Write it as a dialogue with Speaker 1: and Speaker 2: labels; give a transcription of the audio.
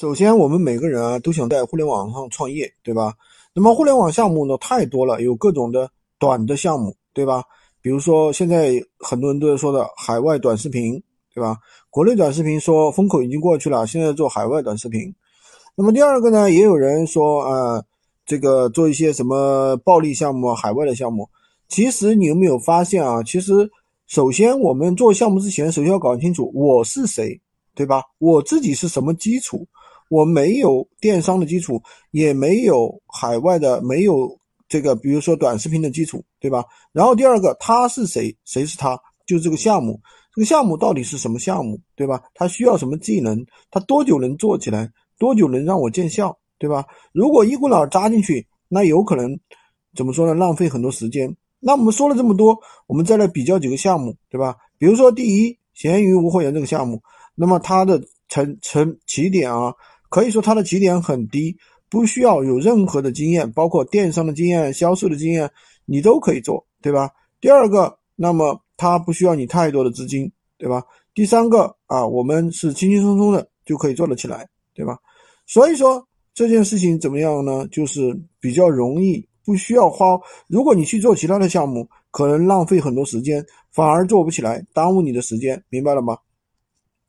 Speaker 1: 首先，我们每个人啊都想在互联网上创业，对吧？那么互联网项目呢太多了，有各种的短的项目，对吧？比如说现在很多人都在说的海外短视频，对吧？国内短视频说风口已经过去了，现在做海外短视频。那么第二个呢，也有人说啊，这个做一些什么暴利项目、海外的项目。其实你有没有发现啊？其实首先我们做项目之前，首先要搞清楚我是谁，对吧？我自己是什么基础？我没有电商的基础，也没有海外的，没有这个，比如说短视频的基础，对吧？然后第二个，他是谁？谁是他？就是这个项目，这个项目到底是什么项目，对吧？他需要什么技能？他多久能做起来？多久能让我见效，对吧？如果一股脑扎进去，那有可能怎么说呢？浪费很多时间。那我们说了这么多，我们再来比较几个项目，对吧？比如说第一，闲鱼无货源这个项目，那么它的成成起点啊。可以说它的起点很低，不需要有任何的经验，包括电商的经验、销售的经验，你都可以做，对吧？第二个，那么它不需要你太多的资金，对吧？第三个啊，我们是轻轻松松的就可以做得起来，对吧？所以说这件事情怎么样呢？就是比较容易，不需要花。如果你去做其他的项目，可能浪费很多时间，反而做不起来，耽误你的时间，明白了吗？